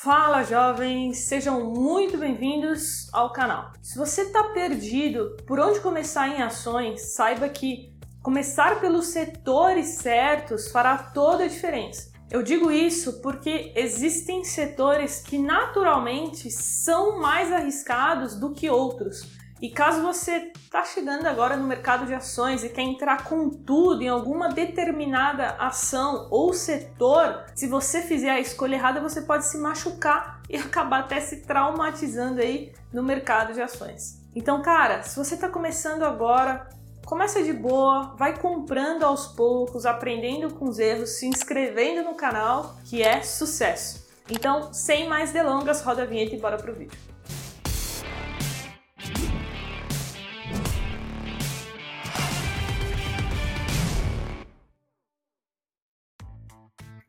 Fala jovens, sejam muito bem-vindos ao canal. Se você está perdido por onde começar em ações, saiba que começar pelos setores certos fará toda a diferença. Eu digo isso porque existem setores que naturalmente são mais arriscados do que outros. E caso você está chegando agora no mercado de ações e quer entrar com tudo em alguma determinada ação ou setor, se você fizer a escolha errada, você pode se machucar e acabar até se traumatizando aí no mercado de ações. Então, cara, se você está começando agora, começa de boa, vai comprando aos poucos, aprendendo com os erros, se inscrevendo no canal, que é sucesso. Então, sem mais delongas, roda a vinheta e bora pro vídeo.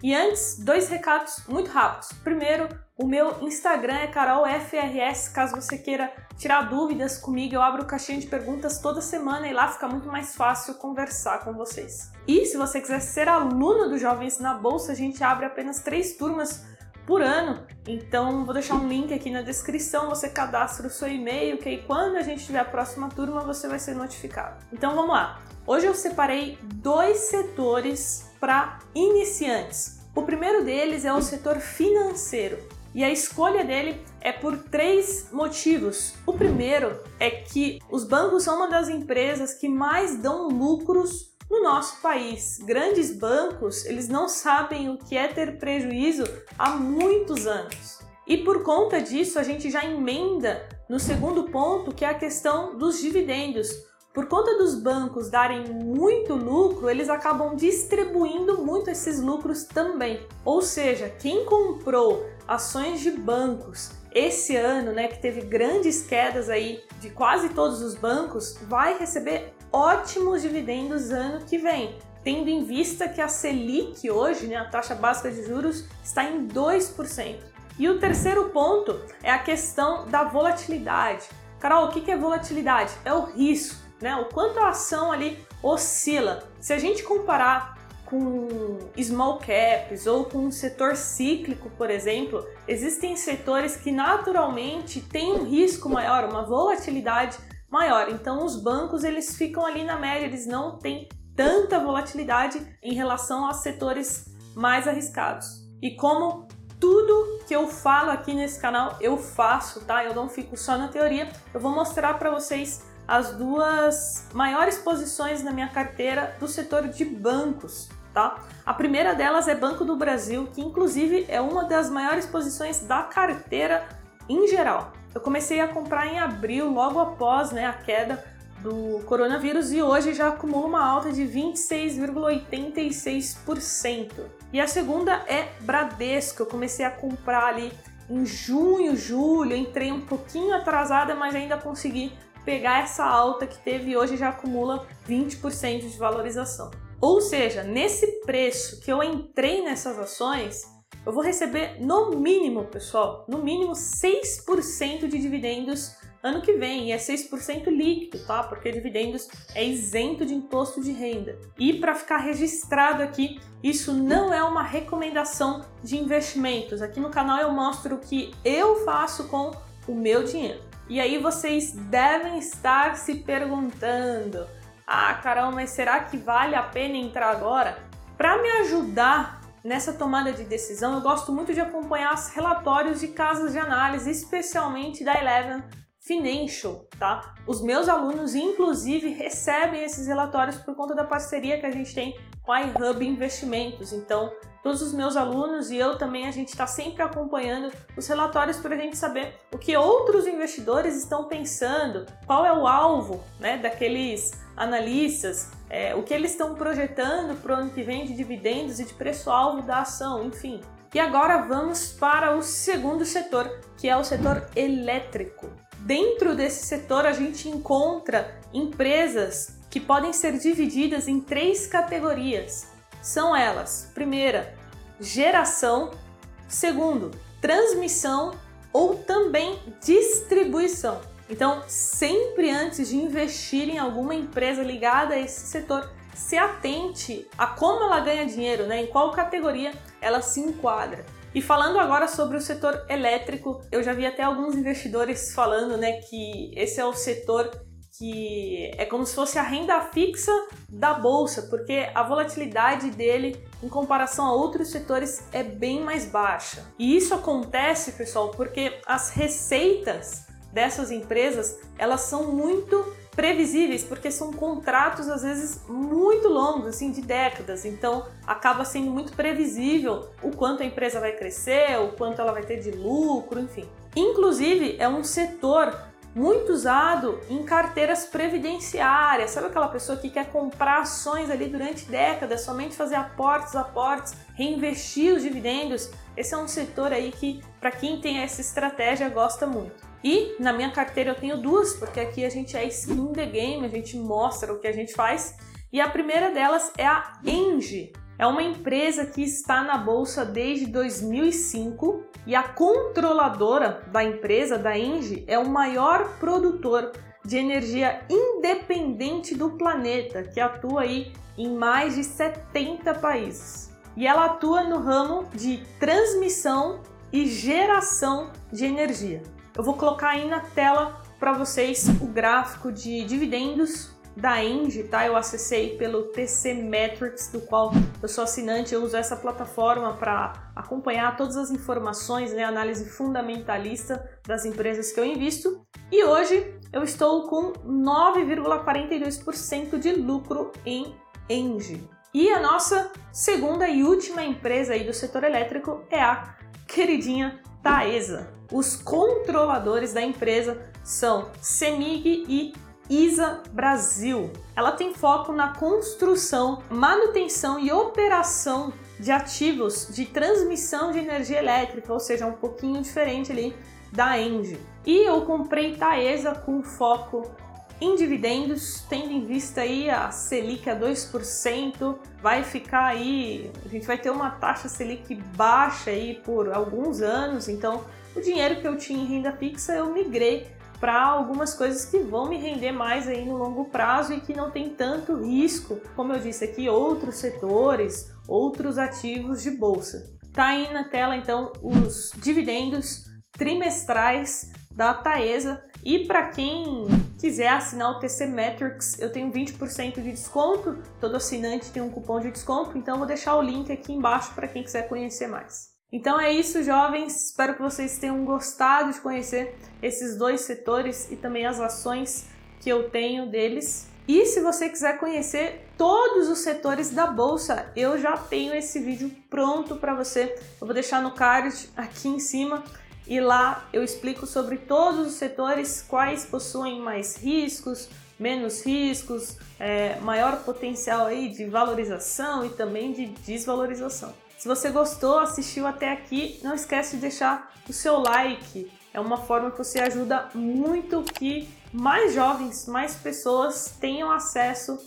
E antes, dois recados muito rápidos. Primeiro, o meu Instagram é carolfrs, caso você queira tirar dúvidas comigo, eu abro caixinha de perguntas toda semana e lá fica muito mais fácil conversar com vocês. E se você quiser ser aluno do Jovens na Bolsa, a gente abre apenas três turmas por ano. Então, vou deixar um link aqui na descrição, você cadastra o seu e-mail, que aí quando a gente tiver a próxima turma, você vai ser notificado. Então, vamos lá. Hoje eu separei dois setores para iniciantes. O primeiro deles é o setor financeiro. E a escolha dele é por três motivos. O primeiro é que os bancos são uma das empresas que mais dão lucros no nosso país. Grandes bancos, eles não sabem o que é ter prejuízo há muitos anos. E por conta disso, a gente já emenda no segundo ponto, que é a questão dos dividendos. Por conta dos bancos darem muito lucro, eles acabam distribuindo muito esses lucros também. Ou seja, quem comprou ações de bancos esse ano, né, que teve grandes quedas aí de quase todos os bancos, vai receber ótimos dividendos ano que vem, tendo em vista que a Selic hoje, né, a taxa básica de juros, está em 2%. E o terceiro ponto é a questão da volatilidade. Carol, o que é volatilidade? É o risco né? O quanto a ação ali oscila. Se a gente comparar com small caps ou com um setor cíclico, por exemplo, existem setores que naturalmente têm um risco maior, uma volatilidade maior. Então os bancos eles ficam ali na média, eles não têm tanta volatilidade em relação aos setores mais arriscados. E como tudo que eu falo aqui nesse canal eu faço, tá? Eu não fico só na teoria, eu vou mostrar para vocês as duas maiores posições na minha carteira do setor de bancos. Tá? A primeira delas é Banco do Brasil, que inclusive é uma das maiores posições da carteira em geral. Eu comecei a comprar em abril, logo após né, a queda do coronavírus, e hoje já acumula uma alta de 26,86%. E a segunda é Bradesco, eu comecei a comprar ali em junho, julho, entrei um pouquinho atrasada, mas ainda consegui pegar essa alta que teve hoje já acumula 20% de valorização. Ou seja, nesse preço que eu entrei nessas ações, eu vou receber no mínimo, pessoal, no mínimo 6% de dividendos ano que vem, e é 6% líquido, tá? Porque dividendos é isento de imposto de renda. E para ficar registrado aqui, isso não é uma recomendação de investimentos. Aqui no canal eu mostro o que eu faço com o meu dinheiro. E aí vocês devem estar se perguntando: "Ah, Carol, mas será que vale a pena entrar agora?" Para me ajudar nessa tomada de decisão, eu gosto muito de acompanhar os relatórios de casas de análise, especialmente da Eleven Financial, tá? Os meus alunos, inclusive, recebem esses relatórios por conta da parceria que a gente tem com a iHub Investimentos. Então, todos os meus alunos e eu também, a gente está sempre acompanhando os relatórios para a gente saber o que outros investidores estão pensando, qual é o alvo né, daqueles analistas, é, o que eles estão projetando para o ano que vem de dividendos e de preço-alvo da ação, enfim. E agora vamos para o segundo setor, que é o setor elétrico. Dentro desse setor, a gente encontra empresas que podem ser divididas em três categorias são elas: primeira, geração, segundo, transmissão ou também distribuição. Então, sempre antes de investir em alguma empresa ligada a esse setor, se atente a como ela ganha dinheiro, né? em qual categoria ela se enquadra. E falando agora sobre o setor elétrico, eu já vi até alguns investidores falando, né, que esse é o setor que é como se fosse a renda fixa da bolsa, porque a volatilidade dele em comparação a outros setores é bem mais baixa. E isso acontece, pessoal, porque as receitas dessas empresas, elas são muito previsíveis, porque são contratos às vezes muito longos, assim, de décadas. Então, acaba sendo muito previsível o quanto a empresa vai crescer, o quanto ela vai ter de lucro, enfim. Inclusive, é um setor muito usado em carteiras previdenciárias. Sabe aquela pessoa que quer comprar ações ali durante décadas, somente fazer aportes, aportes, reinvestir os dividendos? Esse é um setor aí que, para quem tem essa estratégia, gosta muito. E na minha carteira eu tenho duas, porque aqui a gente é skin the game, a gente mostra o que a gente faz. E a primeira delas é a Engie. É uma empresa que está na bolsa desde 2005 e a controladora da empresa, da Engie, é o maior produtor de energia independente do planeta, que atua aí em mais de 70 países. E ela atua no ramo de transmissão e geração de energia. Eu vou colocar aí na tela para vocês o gráfico de dividendos da Engie, tá? Eu acessei pelo TC Metrics, do qual eu sou assinante, eu uso essa plataforma para acompanhar todas as informações, né, análise fundamentalista das empresas que eu invisto. E hoje eu estou com 9,42% de lucro em Engie. E a nossa segunda e última empresa aí do setor elétrico é a queridinha Taesa. Os controladores da empresa são Semig e ISA Brasil. Ela tem foco na construção, manutenção e operação de ativos de transmissão de energia elétrica, ou seja, um pouquinho diferente ali da Engie. E eu comprei Taesa com foco em dividendos, tendo em vista aí a Selic a 2%, vai ficar aí, a gente vai ter uma taxa Selic baixa aí por alguns anos, então o dinheiro que eu tinha em renda fixa eu migrei para algumas coisas que vão me render mais aí no longo prazo e que não tem tanto risco, como eu disse aqui, outros setores, outros ativos de bolsa. Tá aí na tela então os dividendos trimestrais da Taesa e para quem quiser assinar o TC Metrics, eu tenho 20% de desconto. Todo assinante tem um cupom de desconto, então vou deixar o link aqui embaixo para quem quiser conhecer mais. Então é isso, jovens. Espero que vocês tenham gostado de conhecer esses dois setores e também as ações que eu tenho deles. E se você quiser conhecer todos os setores da bolsa, eu já tenho esse vídeo pronto para você. Eu vou deixar no card aqui em cima e lá eu explico sobre todos os setores, quais possuem mais riscos, menos riscos, é, maior potencial aí de valorização e também de desvalorização. Se você gostou, assistiu até aqui, não esquece de deixar o seu like. É uma forma que você ajuda muito que mais jovens, mais pessoas tenham acesso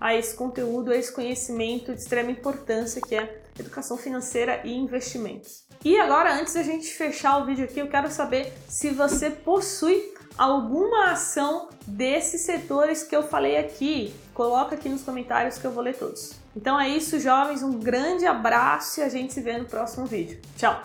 a esse conteúdo, a esse conhecimento de extrema importância que é educação financeira e investimentos. E agora, antes da gente fechar o vídeo aqui, eu quero saber se você possui alguma ação desses setores que eu falei aqui. Coloca aqui nos comentários que eu vou ler todos. Então é isso, jovens. Um grande abraço e a gente se vê no próximo vídeo. Tchau!